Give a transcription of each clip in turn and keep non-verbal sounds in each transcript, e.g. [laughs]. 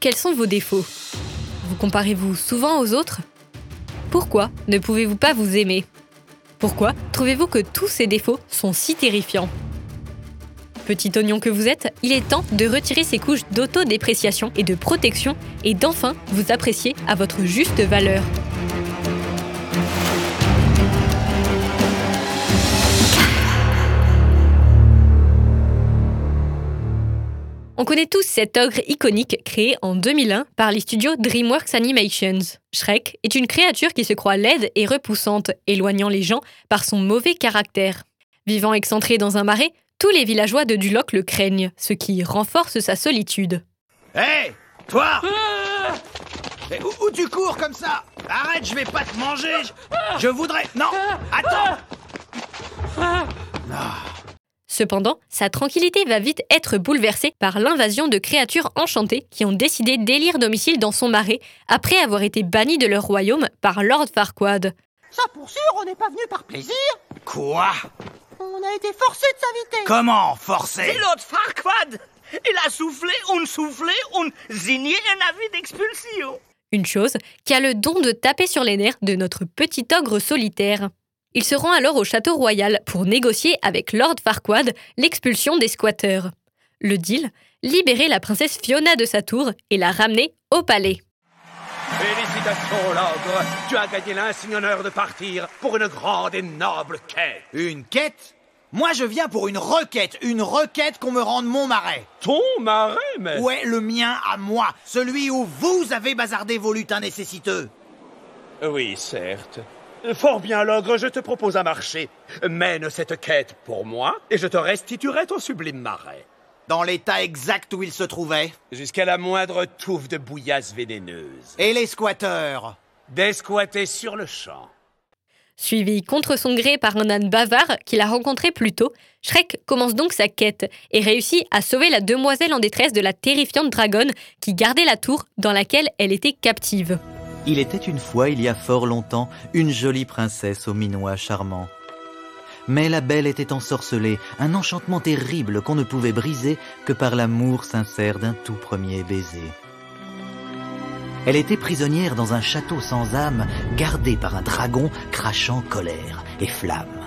quels sont vos défauts? Vous comparez-vous souvent aux autres? Pourquoi ne pouvez-vous pas vous aimer? Pourquoi trouvez-vous que tous ces défauts sont si terrifiants? Petit oignon que vous êtes, il est temps de retirer ces couches d'autodépréciation et de protection et d'enfin vous apprécier à votre juste valeur. On connaît tous cet ogre iconique créé en 2001 par les studios DreamWorks Animations. Shrek est une créature qui se croit laide et repoussante, éloignant les gens par son mauvais caractère. Vivant excentré dans un marais, tous les villageois de Duloc le craignent, ce qui renforce sa solitude. Hé Toi où, tu cours comme ça? Arrête, je vais pas te manger je voudrais... Non Attends Cependant, sa tranquillité va vite être bouleversée par l'invasion de créatures enchantées qui ont décidé d'élire domicile dans son marais après avoir été bannis de leur royaume par Lord Farquaad. Ça pour sûr, on n'est pas venu par plaisir. Quoi? On a été forcé de s'inviter. Comment forcer C'est l'autre Farquaad Il a soufflé, on soufflé, on signé un avis d'expulsion. Une chose qui a le don de taper sur les nerfs de notre petit ogre solitaire. Il se rend alors au château royal pour négocier avec Lord Farquaad l'expulsion des squatteurs. Le deal libérer la princesse Fiona de sa tour et la ramener au palais. Félicitations, l'ogre Tu as gagné l'insigne honneur de partir pour une grande et noble quête. Une quête? Moi je viens pour une requête, une requête qu'on me rende mon marais. Ton marais, mais... Ouais, le mien à moi, celui où vous avez bazardé vos lutins nécessiteux. Oui, certes. Fort bien, l'ogre, je te propose un marché. Mène cette quête pour moi, et je te restituerai ton sublime marais. Dans l'état exact où il se trouvait. Jusqu'à la moindre touffe de bouillasse vénéneuse. Et les squatteurs Desquatter sur le champ. Suivi contre son gré par un âne bavard qu'il a rencontré plus tôt, Shrek commence donc sa quête et réussit à sauver la demoiselle en détresse de la terrifiante dragonne qui gardait la tour dans laquelle elle était captive. Il était une fois, il y a fort longtemps, une jolie princesse au minois charmant. Mais la belle était ensorcelée, un enchantement terrible qu'on ne pouvait briser que par l'amour sincère d'un tout premier baiser. Elle était prisonnière dans un château sans âme, gardé par un dragon crachant colère et flamme.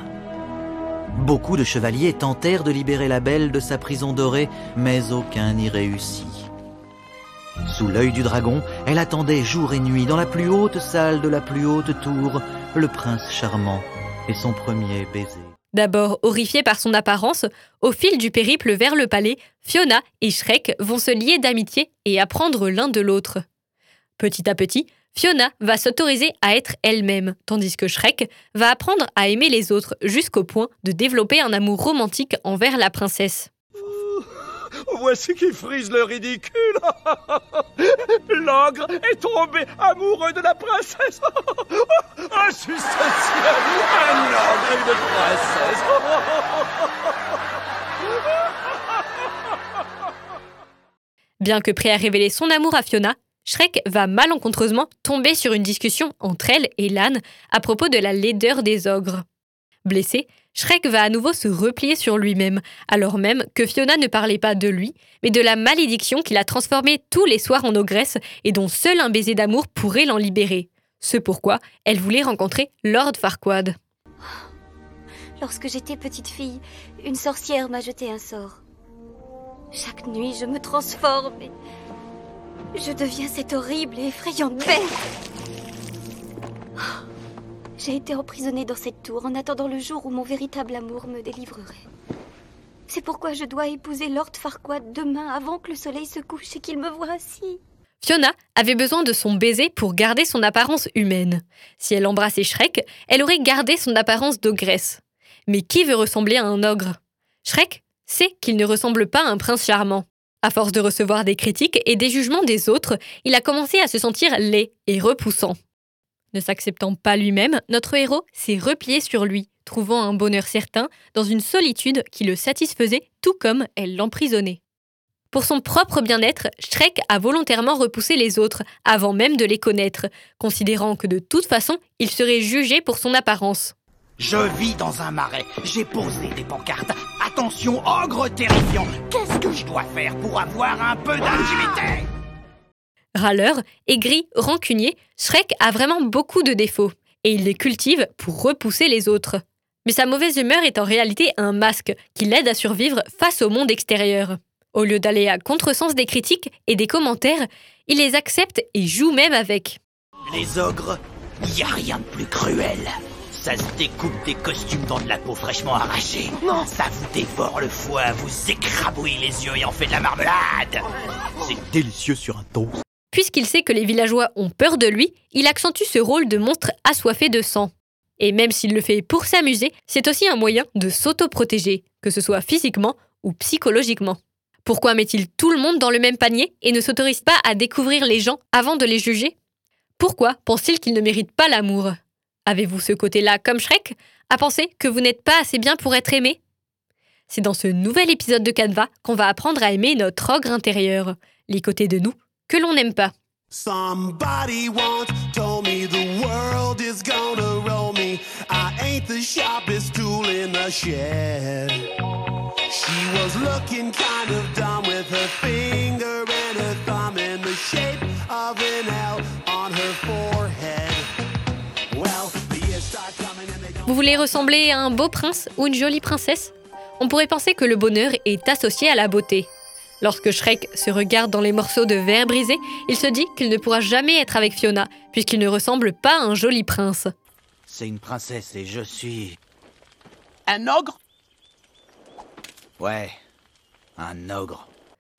Beaucoup de chevaliers tentèrent de libérer la belle de sa prison dorée, mais aucun n'y réussit. Sous l'œil du dragon, elle attendait jour et nuit dans la plus haute salle de la plus haute tour le prince charmant et son premier baiser. D'abord horrifiée par son apparence, au fil du périple vers le palais, Fiona et Shrek vont se lier d'amitié et apprendre l'un de l'autre. Petit à petit, Fiona va s'autoriser à être elle-même, tandis que Shrek va apprendre à aimer les autres jusqu'au point de développer un amour romantique envers la princesse. Voici qui frise le ridicule. [laughs] L'ogre est tombé amoureux de la princesse. [laughs] C'est un ogre et une princesse. [laughs] Bien que prêt à révéler son amour à Fiona, Shrek va malencontreusement tomber sur une discussion entre elle et l'âne à propos de la laideur des ogres. Blessé, Shrek va à nouveau se replier sur lui-même, alors même que Fiona ne parlait pas de lui, mais de la malédiction qui l'a transformé tous les soirs en ogresse et dont seul un baiser d'amour pourrait l'en libérer. Ce pourquoi elle voulait rencontrer Lord Farquaad. Lorsque j'étais petite fille, une sorcière m'a jeté un sort. Chaque nuit, je me transforme et je deviens cette horrible et effrayante bête. J'ai été emprisonnée dans cette tour en attendant le jour où mon véritable amour me délivrerait. C'est pourquoi je dois épouser Lord Farquaad demain avant que le soleil se couche et qu'il me voie ainsi. Fiona avait besoin de son baiser pour garder son apparence humaine. Si elle embrassait Shrek, elle aurait gardé son apparence d'ogresse. Mais qui veut ressembler à un ogre? Shrek sait qu'il ne ressemble pas à un prince charmant. À force de recevoir des critiques et des jugements des autres, il a commencé à se sentir laid et repoussant. Ne s'acceptant pas lui-même, notre héros s'est replié sur lui, trouvant un bonheur certain dans une solitude qui le satisfaisait tout comme elle l'emprisonnait. Pour son propre bien-être, Shrek a volontairement repoussé les autres avant même de les connaître, considérant que de toute façon, il serait jugé pour son apparence. Je vis dans un marais, j'ai posé des pancartes. Attention, ogre terrifiant Qu'est-ce que je dois faire pour avoir un peu d'intimité? Râleur, aigri, rancunier, Shrek a vraiment beaucoup de défauts, et il les cultive pour repousser les autres. Mais sa mauvaise humeur est en réalité un masque qui l'aide à survivre face au monde extérieur. Au lieu d'aller à contresens des critiques et des commentaires, il les accepte et joue même avec. Les ogres, y a rien de plus cruel. Ça se découpe des costumes dans de la peau fraîchement arrachée. Non. Ça vous dévore le foie, vous écrabouille les yeux et en fait de la marmelade. C'est délicieux sur un toast. Puisqu'il sait que les villageois ont peur de lui, il accentue ce rôle de monstre assoiffé de sang. Et même s'il le fait pour s'amuser, c'est aussi un moyen de s'auto-protéger, que ce soit physiquement ou psychologiquement. Pourquoi met-il tout le monde dans le même panier et ne s'autorise pas à découvrir les gens avant de les juger? Pourquoi pense-t-il qu'il ne mérite pas l'amour? Avez-vous ce côté-là comme Shrek à penser que vous n'êtes pas assez bien pour être aimé? C'est dans ce nouvel épisode de Canva qu'on va apprendre à aimer notre ogre intérieur, les côtés de nous que l'on n'aime pas. Somebody once told me the world is gonna roll me. I ain't the sharpest tool in the shed. She was looking kind of dumb with her finger and her thumb in the shape of an L on her forehead. Well, the years start coming and they don't. Vous voulez ressembler à un beau prince ou une jolie princesse? On pourrait penser que le bonheur est associé à la beauté. Lorsque Shrek se regarde dans les morceaux de verre brisés, il se dit qu'il ne pourra jamais être avec Fiona, puisqu'il ne ressemble pas à un joli prince. C'est une princesse et je suis. Un ogre? Ouais, un ogre.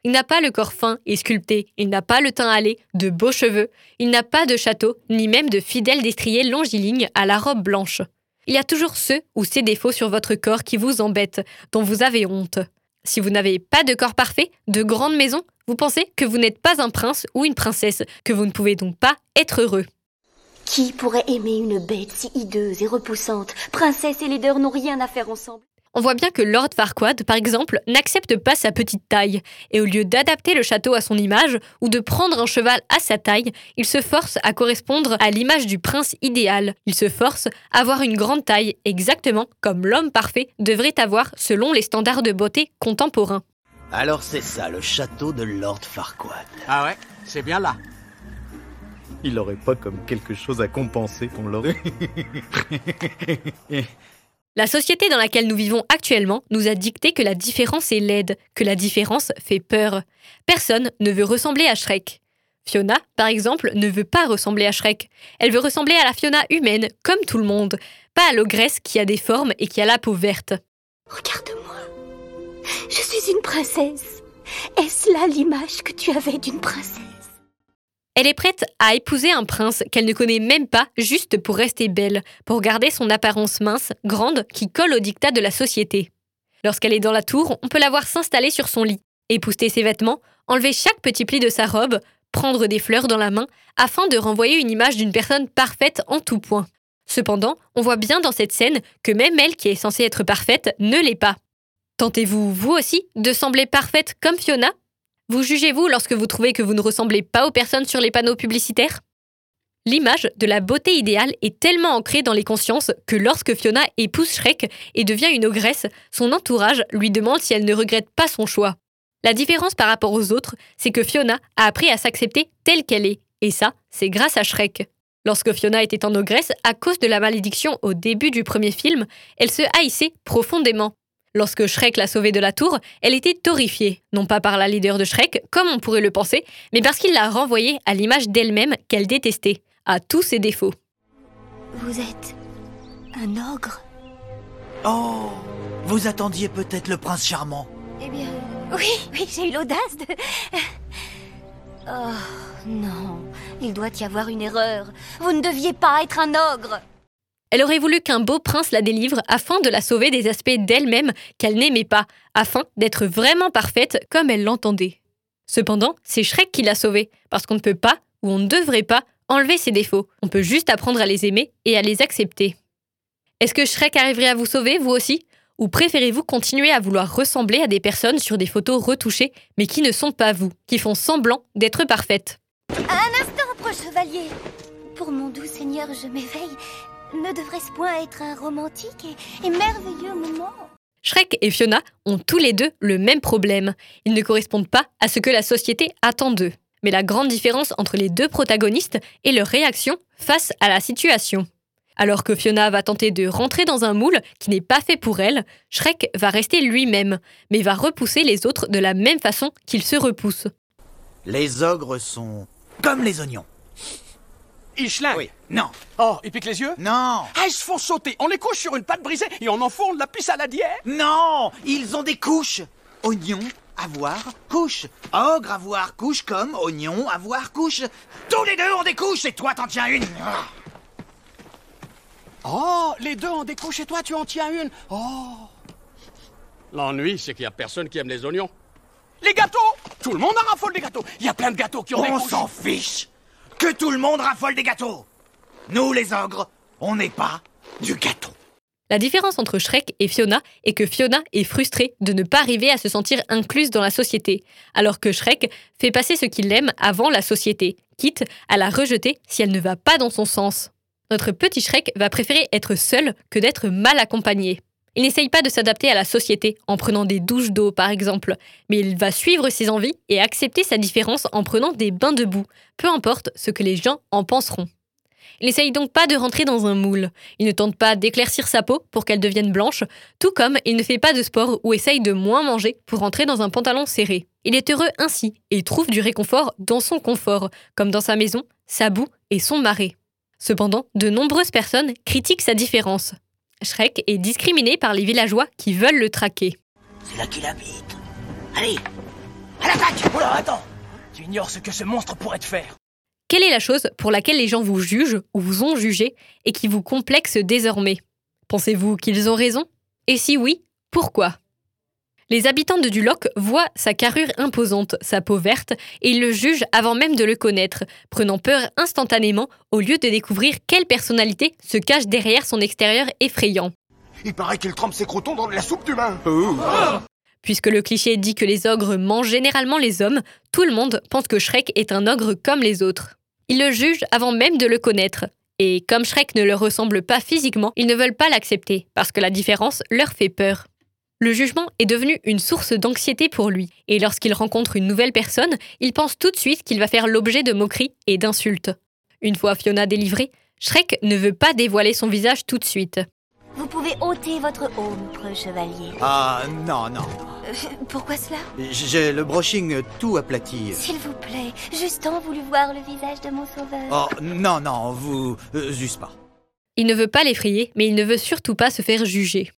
Il n'a pas le corps fin et sculpté, il n'a pas le teint hâlé, de beaux cheveux, il n'a pas de château, ni même de fidèles destriers longilignes à la robe blanche. Il y a toujours ceux ou ces défauts sur votre corps qui vous embêtent, dont vous avez honte. Si vous n'avez pas de corps parfait, de grande maison, vous pensez que vous n'êtes pas un prince ou une princesse, que vous ne pouvez donc pas être heureux. Qui pourrait aimer une bête si hideuse et repoussante? Princesse et leader n'ont rien à faire ensemble. On voit bien que Lord Farquaad, par exemple, n'accepte pas sa petite taille, et au lieu d'adapter le château à son image ou de prendre un cheval à sa taille, il se force à correspondre à l'image du prince idéal. Il se force à avoir une grande taille, exactement comme l'homme parfait devrait avoir selon les standards de beauté contemporains. Alors c'est ça le château de Lord Farquaad. Ah ouais, c'est bien là. Il aurait pas comme quelque chose à compenser qu'on l'aurait. [laughs] La société dans laquelle nous vivons actuellement nous a dicté que la différence est laide, que la différence fait peur. Personne ne veut ressembler à Shrek. Fiona, par exemple, ne veut pas ressembler à Shrek. Elle veut ressembler à la Fiona humaine, comme tout le monde, pas à l'ogresse qui a des formes et qui a la peau verte. Regarde-moi. Je suis une princesse. Est-ce là l'image que tu avais d'une princesse? Elle est prête à épouser un prince qu'elle ne connaît même pas juste pour rester belle, pour garder son apparence mince, grande, qui colle au dictat de la société. Lorsqu'elle est dans la tour, on peut la voir s'installer sur son lit, épousseter ses vêtements, enlever chaque petit pli de sa robe, prendre des fleurs dans la main, afin de renvoyer une image d'une personne parfaite en tout point. Cependant, on voit bien dans cette scène que même elle qui est censée être parfaite ne l'est pas. Tentez-vous, vous aussi, de sembler parfaite comme Fiona? Vous jugez-vous lorsque vous trouvez que vous ne ressemblez pas aux personnes sur les panneaux publicitaires? L'image de la beauté idéale est tellement ancrée dans les consciences que lorsque Fiona épouse Shrek et devient une ogresse, son entourage lui demande si elle ne regrette pas son choix. La différence par rapport aux autres, c'est que Fiona a appris à s'accepter telle qu'elle est, et ça, c'est grâce à Shrek. Lorsque Fiona était en ogresse, à cause de la malédiction au début du premier film, elle se haïssait profondément. Lorsque Shrek l'a sauvée de la tour, elle était horrifiée, non pas par la leader de Shrek, comme on pourrait le penser, mais parce qu'il l'a renvoyée à l'image d'elle-même qu'elle détestait, à tous ses défauts. Vous êtes un ogre? Oh Vous attendiez peut-être le prince charmant. Eh bien, oui, oui, j'ai eu l'audace de... Oh, non, il doit y avoir une erreur. Vous ne deviez pas être un ogre. Elle aurait voulu qu'un beau prince la délivre afin de la sauver des aspects d'elle-même qu'elle n'aimait pas, afin d'être vraiment parfaite comme elle l'entendait. Cependant, c'est Shrek qui l'a sauvée, parce qu'on ne peut pas, ou on ne devrait pas, enlever ses défauts. On peut juste apprendre à les aimer et à les accepter. Est-ce que Shrek arriverait à vous sauver, vous aussi? Ou préférez-vous continuer à vouloir ressembler à des personnes sur des photos retouchées, mais qui ne sont pas vous, qui font semblant d'être parfaites? Un instant, proche chevalier. Pour mon doux seigneur, je m'éveille. Ne devrait-ce point être un romantique et, et merveilleux moment? Shrek et Fiona ont tous les deux le même problème. Ils ne correspondent pas à ce que la société attend d'eux. Mais la grande différence entre les deux protagonistes est leur réaction face à la situation. Alors que Fiona va tenter de rentrer dans un moule qui n'est pas fait pour elle, Shrek va rester lui-même, mais va repousser les autres de la même façon qu'il se repousse. Les ogres sont comme les oignons. Ils schlinguent. Oui. Non. Oh, ils piquent les yeux Non. Ah, ils se font sauter. On les couche sur une pâte brisée et on en fourne la pisse à la dière. Non. Ils ont des couches. Oignon, avoir, couche. Ogre, avoir, couche comme oignon, avoir, couche. Tous les deux ont des couches et toi t'en tiens une. Oh, les deux ont des couches et toi tu en tiens une. Oh. L'ennui, c'est qu'il y a personne qui aime les oignons. Les gâteaux Tout le monde en raffole des gâteaux. Il y a plein de gâteaux qui ont des On couches. s'en fiche. Que tout le monde raffole des gâteaux. Nous les ogres, on n'est pas du gâteau. La différence entre Shrek et Fiona est que Fiona est frustrée de ne pas arriver à se sentir incluse dans la société, alors que Shrek fait passer ce qu'il aime avant la société, quitte à la rejeter si elle ne va pas dans son sens. Notre petit Shrek va préférer être seul que d'être mal accompagné. Il n'essaye pas de s'adapter à la société en prenant des douches d'eau par exemple, mais il va suivre ses envies et accepter sa différence en prenant des bains de boue, peu importe ce que les gens en penseront. Il n'essaye donc pas de rentrer dans un moule. Il ne tente pas d'éclaircir sa peau pour qu'elle devienne blanche, tout comme il ne fait pas de sport ou essaye de moins manger pour rentrer dans un pantalon serré. Il est heureux ainsi et trouve du réconfort dans son confort, comme dans sa maison, sa boue et son marais. Cependant, de nombreuses personnes critiquent sa différence. Shrek est discriminé par les villageois qui veulent le traquer. C'est là qu'il habite. Allez, à l'attaque Oula, attends Tu ignores ce que ce monstre pourrait te faire. Quelle est la chose pour laquelle les gens vous jugent ou vous ont jugé et qui vous complexe désormais? Pensez-vous qu'ils ont raison? Et si oui, pourquoi? Les habitants de Duloc voient sa carrure imposante, sa peau verte, et ils le jugent avant même de le connaître, prenant peur instantanément au lieu de découvrir quelle personnalité se cache derrière son extérieur effrayant. Il paraît qu'il trempe ses crotons dans de la soupe d'humain. Puisque le cliché dit que les ogres mangent généralement les hommes, tout le monde pense que Shrek est un ogre comme les autres. Ils le jugent avant même de le connaître. Et comme Shrek ne leur ressemble pas physiquement, ils ne veulent pas l'accepter, parce que la différence leur fait peur. Le jugement est devenu une source d'anxiété pour lui, et lorsqu'il rencontre une nouvelle personne, il pense tout de suite qu'il va faire l'objet de moqueries et d'insultes. Une fois Fiona délivrée, Shrek ne veut pas dévoiler son visage tout de suite. Vous pouvez ôter votre ombre, chevalier. Ah, non, non. Euh, pourquoi cela? J'ai le brushing tout aplati. S'il vous plaît, j'ai tant voulu voir le visage de mon sauveur. Oh, non, non, vous... Euh, juste pas. Il ne veut pas l'effrayer, mais il ne veut surtout pas se faire juger.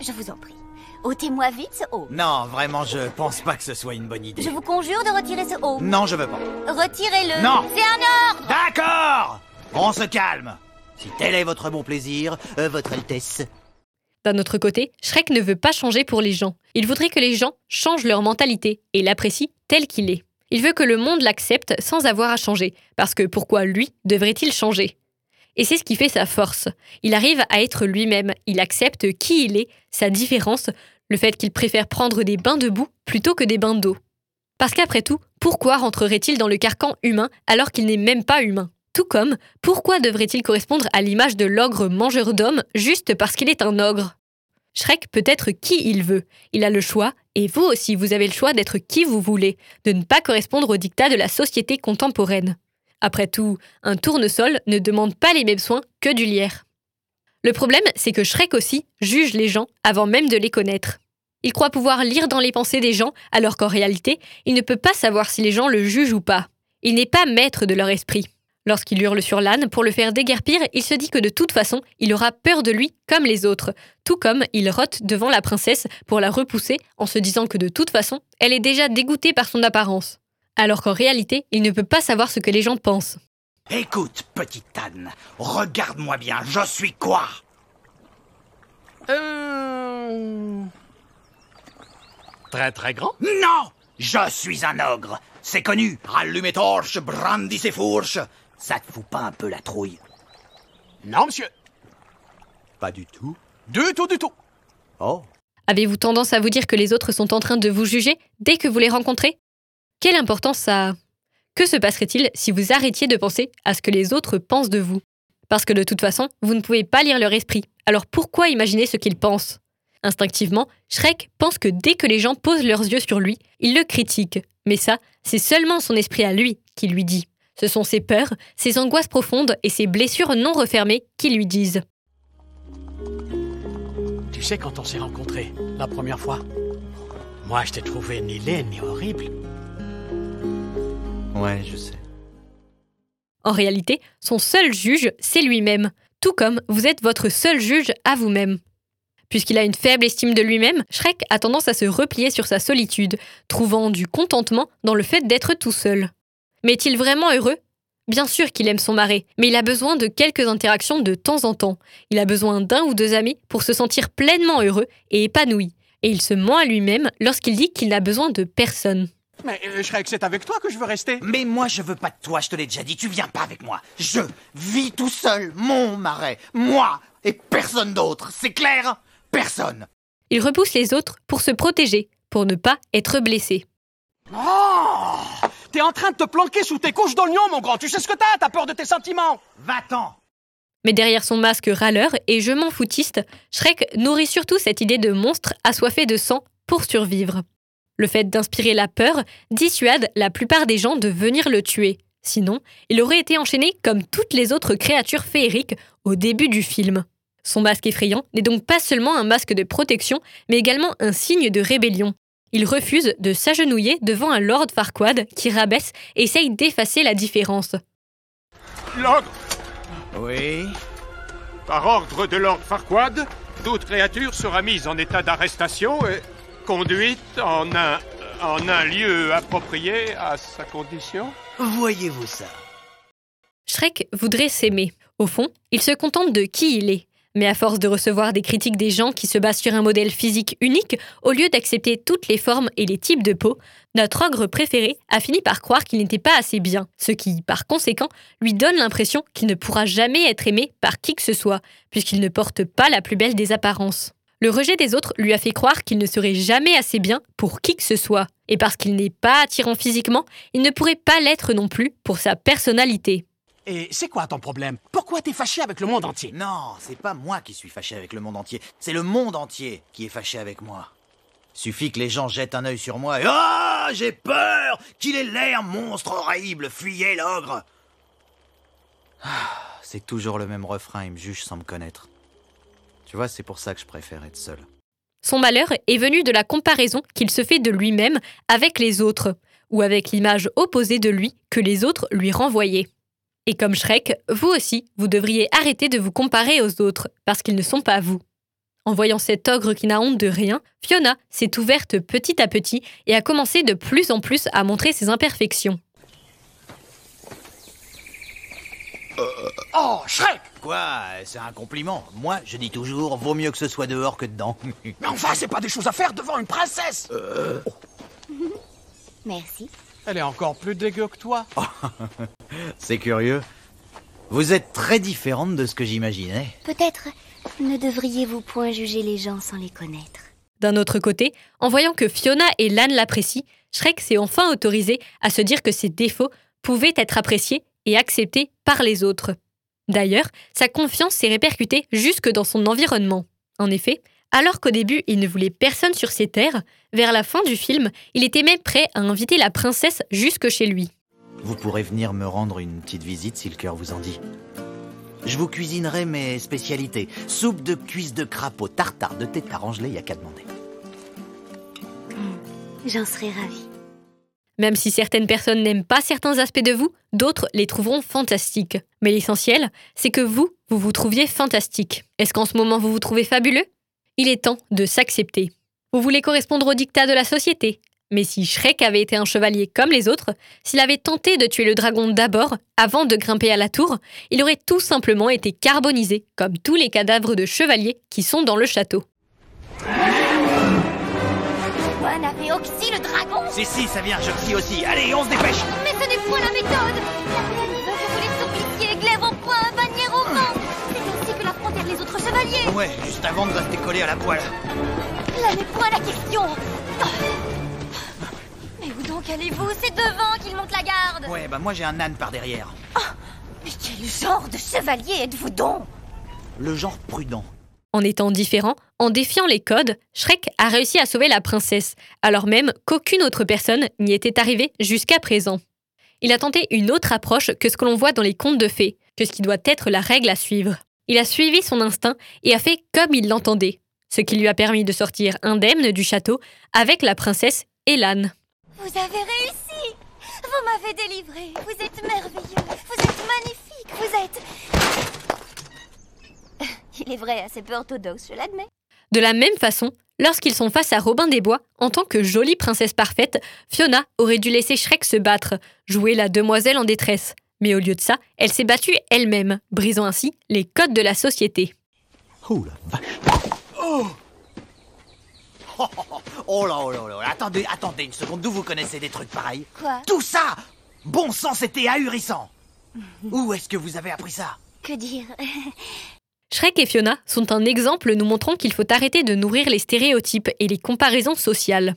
Je vous en prie, ôtez-moi vite ce home. Non, vraiment, je pense pas que ce soit une bonne idée. Je vous conjure de retirer ce home. Non, je veux pas. Retirez-le. Non. C'est un ordre. D'accord On se calme. Si tel est votre bon plaisir, euh, votre Altesse. D'un autre côté, Shrek ne veut pas changer pour les gens. Il voudrait que les gens changent leur mentalité et l'apprécient tel qu'il est. Il veut que le monde l'accepte sans avoir à changer, parce que pourquoi lui devrait-il changer? Et c'est ce qui fait sa force. Il arrive à être lui-même, il accepte qui il est, sa différence, le fait qu'il préfère prendre des bains de boue plutôt que des bains d'eau. Parce qu'après tout, pourquoi rentrerait-il dans le carcan humain alors qu'il n'est même pas humain? Tout comme, pourquoi devrait-il correspondre à l'image de l'ogre mangeur d'hommes juste parce qu'il est un ogre? Shrek peut être qui il veut. Il a le choix, et vous aussi vous avez le choix d'être qui vous voulez, de ne pas correspondre aux dictats de la société contemporaine. Après tout, un tournesol ne demande pas les mêmes soins que du lierre. Le problème, c'est que Shrek aussi juge les gens avant même de les connaître. Il croit pouvoir lire dans les pensées des gens, alors qu'en réalité, il ne peut pas savoir si les gens le jugent ou pas. Il n'est pas maître de leur esprit. Lorsqu'il hurle sur l'âne pour le faire déguerpir, il se dit que de toute façon, il aura peur de lui comme les autres, tout comme il rote devant la princesse pour la repousser en se disant que de toute façon, elle est déjà dégoûtée par son apparence. Alors qu'en réalité, il ne peut pas savoir ce que les gens pensent. Écoute, petite âne, regarde-moi bien, je suis quoi? Euh... Très très grand Non Je suis un ogre C'est connu Allumez torches, brandissez fourches Ça te fout pas un peu la trouille? Non, monsieur. Pas du tout. Du tout, du tout. Oh. Avez-vous tendance à vous dire que les autres sont en train de vous juger dès que vous les rencontrez? Quelle importance ça a? Que se passerait-il si vous arrêtiez de penser à ce que les autres pensent de vous? Parce que de toute façon, vous ne pouvez pas lire leur esprit. Alors pourquoi imaginer ce qu'ils pensent? Instinctivement, Shrek pense que dès que les gens posent leurs yeux sur lui, ils le critiquent. Mais ça, c'est seulement son esprit à lui qui lui dit. Ce sont ses peurs, ses angoisses profondes et ses blessures non refermées qui lui disent. Tu sais, quand on s'est rencontrés la première fois, moi je t'ai trouvé ni laid ni horrible. Ouais, je sais. En réalité, son seul juge, c'est lui-même, tout comme vous êtes votre seul juge à vous-même. Puisqu'il a une faible estime de lui-même, Shrek a tendance à se replier sur sa solitude, trouvant du contentement dans le fait d'être tout seul. Mais est-il vraiment heureux? Bien sûr qu'il aime son marais, mais il a besoin de quelques interactions de temps en temps. Il a besoin d'un ou deux amis pour se sentir pleinement heureux et épanoui. Et il se ment à lui-même lorsqu'il dit qu'il n'a besoin de personne. Mais euh, Shrek, c'est avec toi que je veux rester. Mais moi, je veux pas de toi, je te l'ai déjà dit, tu viens pas avec moi. Je vis tout seul, mon marais, moi, et personne d'autre, c'est clair? Personne Il repousse les autres pour se protéger, pour ne pas être blessé. Oh T'es en train de te planquer sous tes couches d'oignons, mon grand. Tu sais ce que t'as T'as peur de tes sentiments Va-t'en Mais derrière son masque râleur et je m'en foutiste, Shrek nourrit surtout cette idée de monstre assoiffé de sang pour survivre. Le fait d'inspirer la peur dissuade la plupart des gens de venir le tuer. Sinon, il aurait été enchaîné comme toutes les autres créatures féeriques au début du film. Son masque effrayant n'est donc pas seulement un masque de protection, mais également un signe de rébellion. Il refuse de s'agenouiller devant un Lord Farquaad qui rabaisse et essaye d'effacer la différence. L'ogre, Oui par ordre de Lord Farquaad, toute créature sera mise en état d'arrestation et conduite en un, en un lieu approprié à sa condition? Voyez-vous ça? Shrek voudrait s'aimer. Au fond, il se contente de qui il est. Mais à force de recevoir des critiques des gens qui se basent sur un modèle physique unique, au lieu d'accepter toutes les formes et les types de peau, notre ogre préféré a fini par croire qu'il n'était pas assez bien, ce qui, par conséquent, lui donne l'impression qu'il ne pourra jamais être aimé par qui que ce soit, puisqu'il ne porte pas la plus belle des apparences. Le rejet des autres lui a fait croire qu'il ne serait jamais assez bien pour qui que ce soit, et parce qu'il n'est pas attirant physiquement, il ne pourrait pas l'être non plus pour sa personnalité. Et c'est quoi ton problème? Pourquoi t'es fâché avec le monde entier? Non, c'est pas moi qui suis fâché avec le monde entier, c'est le monde entier qui est fâché avec moi. Suffit que les gens jettent un œil sur moi et Ah J'ai peur Qu'il ait l'air monstre horrible Fuyez l'ogre C'est toujours le même refrain, il me juge sans me connaître. Tu vois, c'est pour ça que je préfère être seul. Son malheur est venu de la comparaison qu'il se fait de lui-même avec les autres, ou avec l'image opposée de lui que les autres lui renvoyaient. Et comme Shrek, vous aussi, vous devriez arrêter de vous comparer aux autres, parce qu'ils ne sont pas vous. En voyant cet ogre qui n'a honte de rien, Fiona s'est ouverte petit à petit et a commencé de plus en plus à montrer ses imperfections. Oh, Shrek Quoi C'est un compliment. Moi, je dis toujours, vaut mieux que ce soit dehors que dedans. [laughs] Mais enfin, c'est pas des choses à faire devant une princesse Merci. Elle est encore plus dégueu que toi. [laughs] C'est curieux. Vous êtes très différente de ce que j'imaginais. Peut-être ne devriez-vous point juger les gens sans les connaître. D'un autre côté, en voyant que Fiona et Lan l'apprécient, Shrek s'est enfin autorisé à se dire que ses défauts pouvaient être appréciés et acceptés par les autres. D'ailleurs, sa confiance s'est répercutée jusque dans son environnement. En effet, alors qu'au début il ne voulait personne sur ses terres, vers la fin du film, il était même prêt à inviter la princesse jusque chez lui. Vous pourrez venir me rendre une petite visite si le cœur vous en dit. Je vous cuisinerai mes spécialités. Soupe de cuisse de crapaud, tartare de tétard, Angelé, y a qu'à demander. J'en serais ravie. Même si certaines personnes n'aiment pas certains aspects de vous, d'autres les trouveront fantastiques. Mais l'essentiel, c'est que vous, vous vous trouviez fantastique. Est-ce qu'en ce moment vous vous trouvez fabuleux? Il est temps de s'accepter. Vous voulez correspondre au dictat de la société. Mais si Shrek avait été un chevalier comme les autres, s'il avait tenté de tuer le dragon d'abord, avant de grimper à la tour, il aurait tout simplement été carbonisé, comme tous les cadavres de chevaliers qui sont dans le château. Avait oxy le dragon Si, si, ça vient, je crie aussi. Allez, on se dépêche Mais ce n'est point la méthode La reine veut que vous les suppliciez, glaive au poing, bannière au vent C'est ainsi que l'affrontèrent les autres chevaliers Ouais, juste avant de rester collé à la poêle. Là n'est point la question. Mais où donc allez-vous C'est devant qu'il monte la garde? Ouais, bah moi j'ai un âne par derrière. Mais quel genre de chevalier êtes-vous donc? Le genre prudent. En étant différent, en défiant les codes, Shrek a réussi à sauver la princesse, alors même qu'aucune autre personne n'y était arrivée jusqu'à présent. Il a tenté une autre approche que ce que l'on voit dans les contes de fées, que ce qui doit être la règle à suivre. Il a suivi son instinct et a fait comme il l'entendait, ce qui lui a permis de sortir indemne du château avec la princesse Elan. Vous avez réussi Vous m'avez délivré Vous êtes merveilleux Vous êtes magnifique Vous êtes... [laughs] Il est vrai assez peu orthodoxe, je l'admets. De la même façon, lorsqu'ils sont face à Robin des Bois, en tant que jolie princesse parfaite, Fiona aurait dû laisser Shrek se battre, jouer la demoiselle en détresse. Mais au lieu de ça, elle s'est battue elle-même, brisant ainsi les codes de la société. Oh la vache. Oh. [laughs] Oh, oh, oh, oh là, oh là, oh là, attendez, attendez une seconde, d'où vous connaissez des trucs pareils? Quoi? Tout ça! Bon sang, c'était ahurissant. Où est-ce que vous avez appris ça? Que dire? [laughs] Shrek et Fiona sont un exemple nous montrant qu'il faut arrêter de nourrir les stéréotypes et les comparaisons sociales.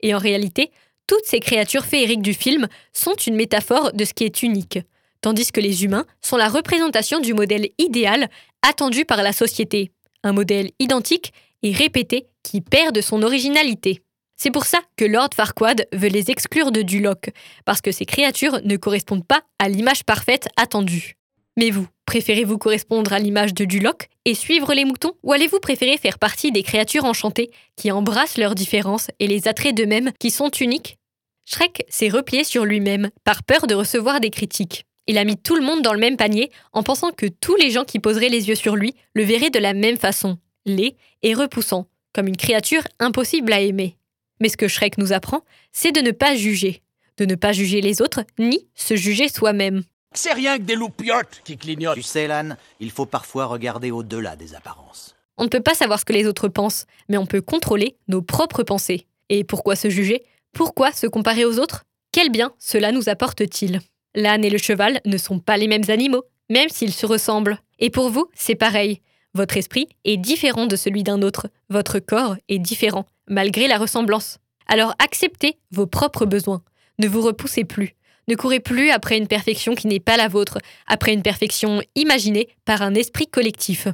Et en réalité, toutes ces créatures féeriques du film sont une métaphore de ce qui est unique, tandis que les humains sont la représentation du modèle idéal attendu par la société, un modèle identique et répété qui perd de son originalité. C'est pour ça que Lord Farquaad veut les exclure de Duloc, parce que ces créatures ne correspondent pas à l'image parfaite attendue. Mais vous, préférez-vous correspondre à l'image de Duloc et suivre les moutons Ou allez-vous préférer faire partie des créatures enchantées qui embrassent leurs différences et les attraits d'eux-mêmes qui sont uniques? Shrek s'est replié sur lui-même par peur de recevoir des critiques. Il a mis tout le monde dans le même panier en pensant que tous les gens qui poseraient les yeux sur lui le verraient de la même façon, laid et repoussant, comme une créature impossible à aimer. Mais ce que Shrek nous apprend, c'est de ne pas juger, de ne pas juger les autres, ni se juger soi-même. C'est rien que des loupiottes qui clignotent. Tu sais, Lan, il faut parfois regarder au-delà des apparences. On ne peut pas savoir ce que les autres pensent, mais on peut contrôler nos propres pensées. Et pourquoi se juger? Pourquoi se comparer aux autres? Quel bien cela nous apporte-t-il? L'âne et le cheval ne sont pas les mêmes animaux, même s'ils se ressemblent. Et pour vous, c'est pareil. Votre esprit est différent de celui d'un autre. Votre corps est différent, malgré la ressemblance. Alors acceptez vos propres besoins. Ne vous repoussez plus. Ne courez plus après une perfection qui n'est pas la vôtre, après une perfection imaginée par un esprit collectif.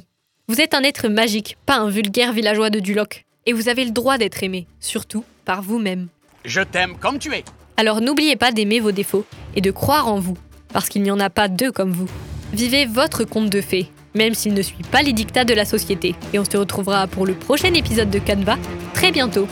Vous êtes un être magique, pas un vulgaire villageois de Duloc. Et vous avez le droit d'être aimé, surtout par vous-même. Je t'aime comme tu es. Alors n'oubliez pas d'aimer vos défauts et de croire en vous, parce qu'il n'y en a pas deux comme vous. Vivez votre conte de fées, même s'il ne suit pas les dictats de la société. Et on se retrouvera pour le prochain épisode de Canva très bientôt.